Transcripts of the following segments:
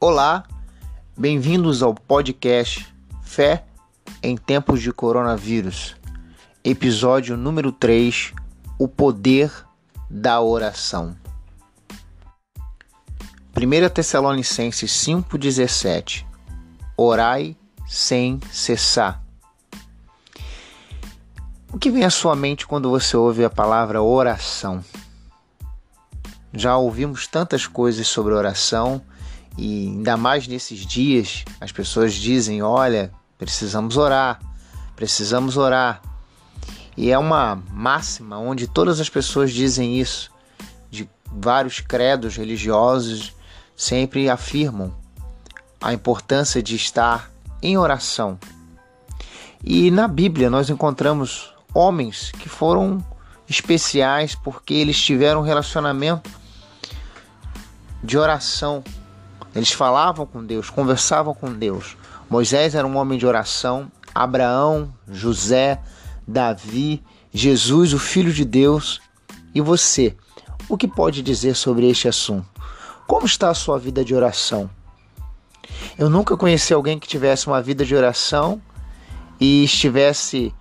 Olá, bem-vindos ao podcast Fé em Tempos de Coronavírus, episódio número 3: O Poder da Oração. 1 Tessalonicenses 5,17 Orai sem cessar. O que vem à sua mente quando você ouve a palavra oração? Já ouvimos tantas coisas sobre oração e ainda mais nesses dias, as pessoas dizem: olha, precisamos orar, precisamos orar. E é uma máxima onde todas as pessoas dizem isso, de vários credos religiosos sempre afirmam a importância de estar em oração. E na Bíblia nós encontramos homens que foram especiais porque eles tiveram um relacionamento de oração eles falavam com Deus, conversavam com Deus. Moisés era um homem de oração, Abraão, José, Davi, Jesus, o Filho de Deus. E você, o que pode dizer sobre este assunto? Como está a sua vida de oração? Eu nunca conheci alguém que tivesse uma vida de oração e estivesse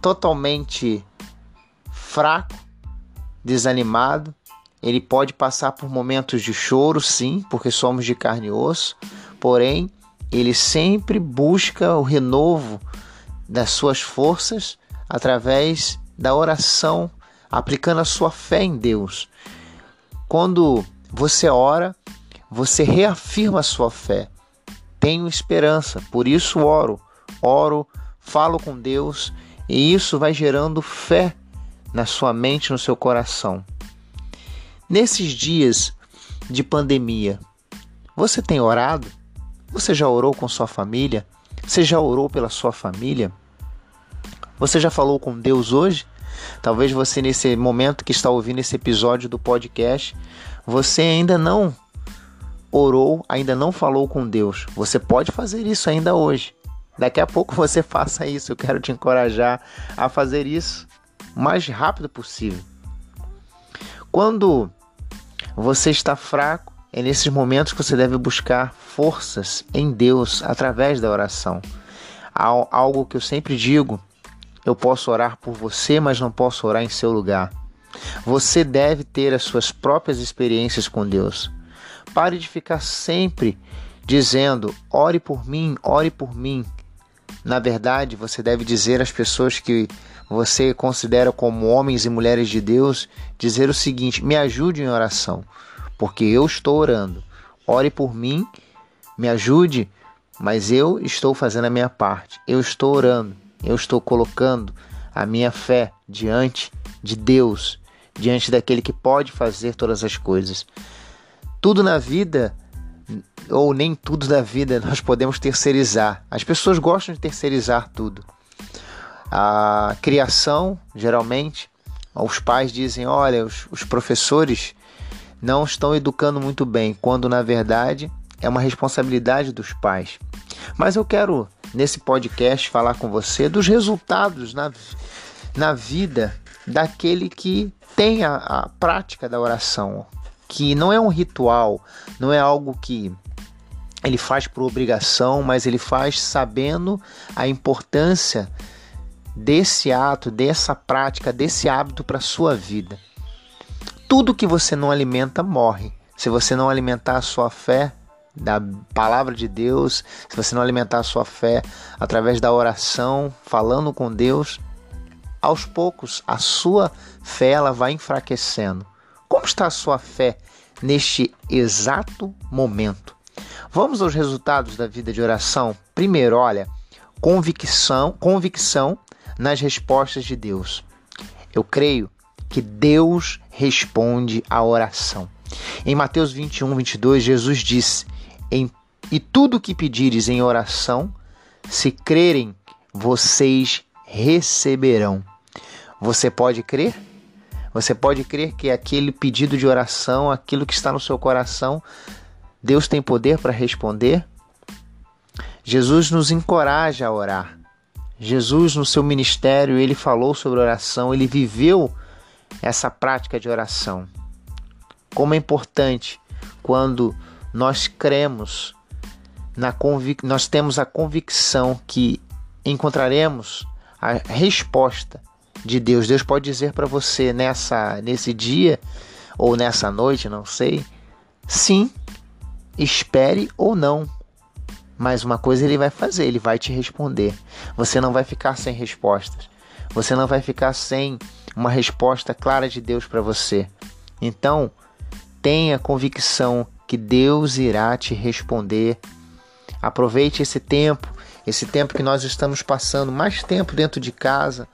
totalmente fraco, desanimado, ele pode passar por momentos de choro, sim, porque somos de carne e osso, porém, ele sempre busca o renovo das suas forças através da oração, aplicando a sua fé em Deus. Quando você ora, você reafirma a sua fé. Tenho esperança, por isso oro. Oro, falo com Deus e isso vai gerando fé na sua mente, no seu coração. Nesses dias de pandemia, você tem orado? Você já orou com sua família? Você já orou pela sua família? Você já falou com Deus hoje? Talvez você, nesse momento que está ouvindo esse episódio do podcast, você ainda não orou, ainda não falou com Deus. Você pode fazer isso ainda hoje. Daqui a pouco você faça isso. Eu quero te encorajar a fazer isso o mais rápido possível. Quando você está fraco, é nesses momentos que você deve buscar forças em Deus através da oração. Algo que eu sempre digo: eu posso orar por você, mas não posso orar em seu lugar. Você deve ter as suas próprias experiências com Deus. Pare de ficar sempre dizendo: ore por mim, ore por mim. Na verdade, você deve dizer às pessoas que você considera como homens e mulheres de Deus, dizer o seguinte: me ajude em oração, porque eu estou orando. Ore por mim, me ajude, mas eu estou fazendo a minha parte. Eu estou orando, eu estou colocando a minha fé diante de Deus, diante daquele que pode fazer todas as coisas. Tudo na vida ou nem tudo da vida nós podemos terceirizar. As pessoas gostam de terceirizar tudo. A criação, geralmente, os pais dizem: olha, os, os professores não estão educando muito bem, quando na verdade é uma responsabilidade dos pais. Mas eu quero, nesse podcast, falar com você dos resultados na, na vida daquele que tem a, a prática da oração, que não é um ritual, não é algo que ele faz por obrigação, mas ele faz sabendo a importância desse ato, dessa prática, desse hábito para sua vida. Tudo que você não alimenta morre. Se você não alimentar a sua fé da palavra de Deus, se você não alimentar a sua fé através da oração, falando com Deus, aos poucos a sua fé ela vai enfraquecendo. Como está a sua fé neste exato momento? Vamos aos resultados da vida de oração. Primeiro, olha, convicção, convicção nas respostas de Deus. Eu creio que Deus responde à oração. Em Mateus 21, 22, Jesus disse: E tudo o que pedires em oração, se crerem, vocês receberão. Você pode crer? Você pode crer que aquele pedido de oração, aquilo que está no seu coração, Deus tem poder para responder? Jesus nos encoraja a orar. Jesus, no seu ministério, ele falou sobre oração, ele viveu essa prática de oração. Como é importante quando nós cremos na convic... nós temos a convicção que encontraremos a resposta de Deus. Deus pode dizer para você nessa nesse dia ou nessa noite, não sei, sim, espere ou não. Mas uma coisa ele vai fazer, ele vai te responder. Você não vai ficar sem respostas. Você não vai ficar sem uma resposta clara de Deus para você. Então, tenha convicção que Deus irá te responder. Aproveite esse tempo, esse tempo que nós estamos passando, mais tempo dentro de casa.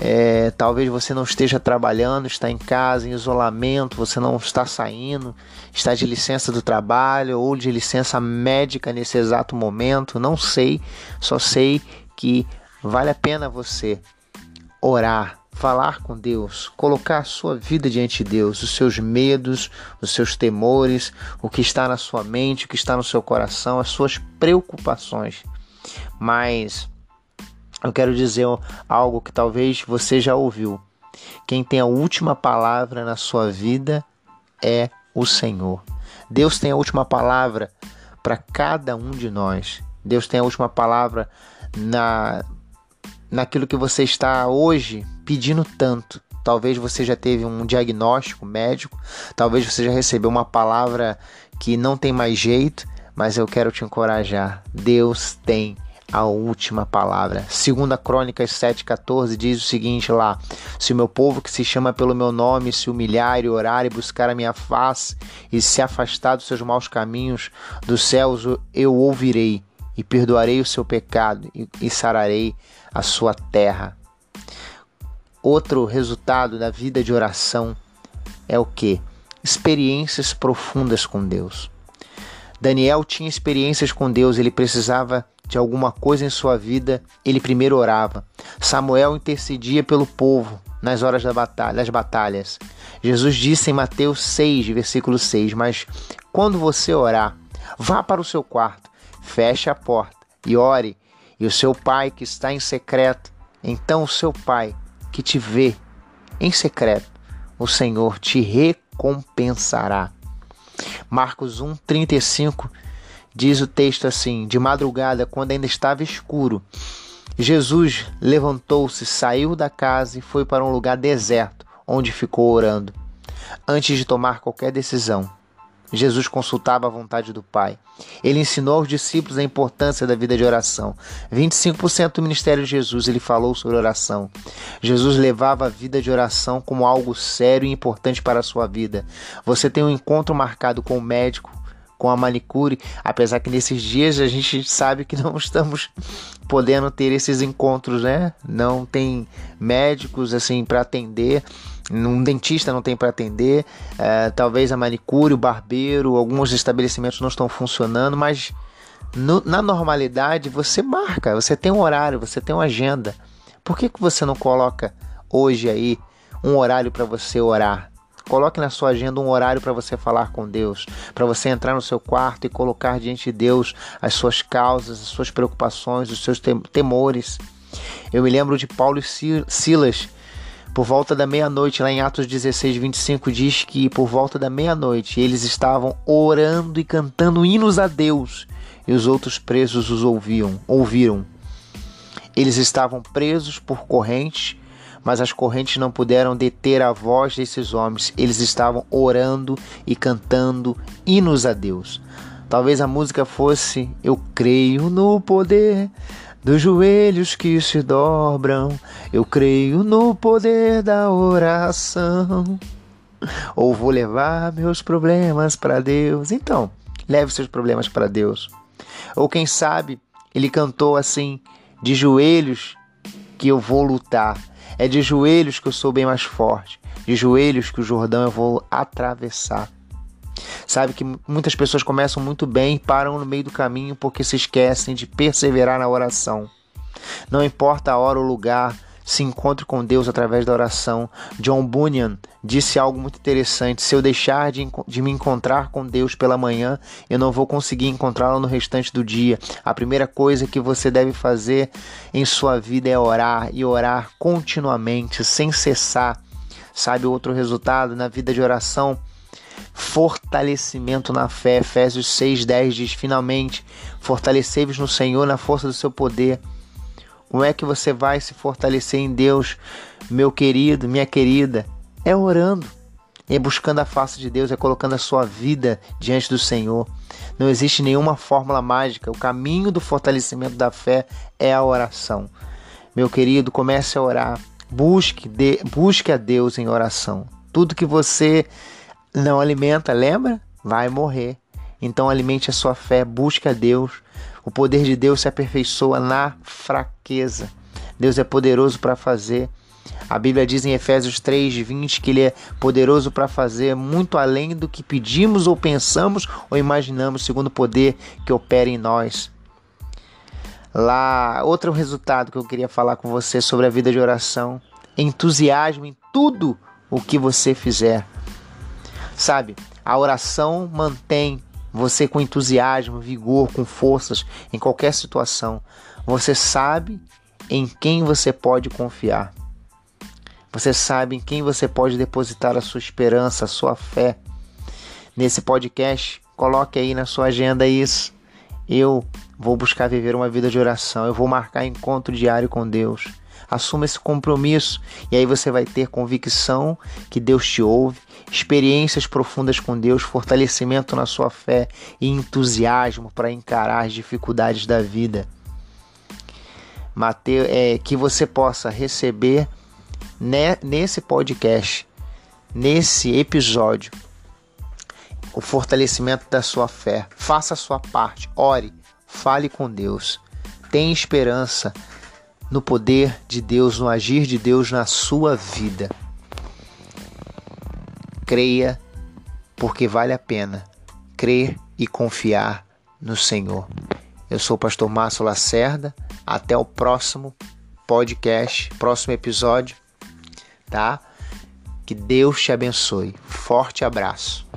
É, talvez você não esteja trabalhando, está em casa, em isolamento, você não está saindo, está de licença do trabalho ou de licença médica nesse exato momento, não sei, só sei que vale a pena você orar, falar com Deus, colocar a sua vida diante de Deus, os seus medos, os seus temores, o que está na sua mente, o que está no seu coração, as suas preocupações. Mas eu quero dizer algo que talvez você já ouviu. Quem tem a última palavra na sua vida é o Senhor. Deus tem a última palavra para cada um de nós. Deus tem a última palavra na naquilo que você está hoje pedindo tanto. Talvez você já teve um diagnóstico médico, talvez você já recebeu uma palavra que não tem mais jeito, mas eu quero te encorajar. Deus tem a última palavra. Segunda Crônicas 7:14 diz o seguinte lá: Se o meu povo que se chama pelo meu nome se humilhar e orar e buscar a minha face e se afastar dos seus maus caminhos, dos céus eu ouvirei e perdoarei o seu pecado e, sararei a sua terra. Outro resultado da vida de oração é o que? Experiências profundas com Deus. Daniel tinha experiências com Deus, ele precisava de alguma coisa em sua vida, ele primeiro orava. Samuel intercedia pelo povo nas horas da batalha, das batalhas. Jesus disse em Mateus 6, versículo 6: Mas quando você orar, vá para o seu quarto, feche a porta e ore, e o seu pai que está em secreto, então o seu pai que te vê em secreto, o Senhor te recompensará. Marcos 1:35 diz o texto assim: De madrugada, quando ainda estava escuro, Jesus levantou-se, saiu da casa e foi para um lugar deserto, onde ficou orando. Antes de tomar qualquer decisão, Jesus consultava a vontade do Pai. Ele ensinou aos discípulos a importância da vida de oração. 25% do ministério de Jesus ele falou sobre oração. Jesus levava a vida de oração como algo sério e importante para a sua vida. Você tem um encontro marcado com o médico, com a manicure, apesar que nesses dias a gente sabe que não estamos podendo ter esses encontros, né? Não tem médicos assim para atender um dentista não tem para atender, é, talvez a manicure, o barbeiro, alguns estabelecimentos não estão funcionando, mas no, na normalidade você marca, você tem um horário, você tem uma agenda. Por que, que você não coloca hoje aí um horário para você orar? Coloque na sua agenda um horário para você falar com Deus, para você entrar no seu quarto e colocar diante de Deus as suas causas, as suas preocupações, os seus temores. Eu me lembro de Paulo e Silas por volta da meia-noite, lá em Atos 16, 25, diz que por volta da meia-noite eles estavam orando e cantando hinos a Deus e os outros presos os ouviam, ouviram. Eles estavam presos por correntes, mas as correntes não puderam deter a voz desses homens. Eles estavam orando e cantando hinos a Deus. Talvez a música fosse Eu creio no poder dos joelhos que se dobram, eu creio no poder da oração. Ou vou levar meus problemas para Deus. Então, leve seus problemas para Deus. Ou quem sabe, ele cantou assim: de joelhos que eu vou lutar. É de joelhos que eu sou bem mais forte. De joelhos que o Jordão eu vou atravessar. Sabe que muitas pessoas começam muito bem e param no meio do caminho porque se esquecem de perseverar na oração. Não importa a hora ou lugar, se encontre com Deus através da oração. John Bunyan disse algo muito interessante: se eu deixar de, de, me encontrar com Deus pela manhã, eu não vou conseguir encontrá-lo no restante do dia. A primeira coisa que você deve fazer em sua vida é orar e orar continuamente, sem cessar. Sabe outro resultado na vida de oração? fortalecimento na fé. Efésios 6:10 diz: "Finalmente, fortalecei-vos no Senhor na força do seu poder." Como é que você vai se fortalecer em Deus, meu querido, minha querida? É orando, é buscando a face de Deus, é colocando a sua vida diante do Senhor. Não existe nenhuma fórmula mágica. O caminho do fortalecimento da fé é a oração. Meu querido, comece a orar. Busque, de, busque a Deus em oração. Tudo que você não alimenta, lembra? Vai morrer. Então alimente a sua fé, busque a Deus. O poder de Deus se aperfeiçoa na fraqueza. Deus é poderoso para fazer. A Bíblia diz em Efésios 3, 20 que Ele é poderoso para fazer muito além do que pedimos ou pensamos ou imaginamos, segundo o poder que opera em nós. Lá, outro resultado que eu queria falar com você sobre a vida de oração: entusiasmo em tudo o que você fizer. Sabe, a oração mantém você com entusiasmo, vigor, com forças em qualquer situação. Você sabe em quem você pode confiar. Você sabe em quem você pode depositar a sua esperança, a sua fé. Nesse podcast, coloque aí na sua agenda isso. Eu vou buscar viver uma vida de oração, eu vou marcar encontro diário com Deus. Assuma esse compromisso e aí você vai ter convicção que Deus te ouve, experiências profundas com Deus, fortalecimento na sua fé e entusiasmo para encarar as dificuldades da vida. Mateus, é, que você possa receber né, nesse podcast, nesse episódio, o fortalecimento da sua fé. Faça a sua parte, ore, fale com Deus. Tenha esperança no poder de Deus, no agir de Deus na sua vida. Creia, porque vale a pena crer e confiar no Senhor. Eu sou o pastor Márcio Lacerda. Até o próximo podcast, próximo episódio, tá? Que Deus te abençoe. Forte abraço.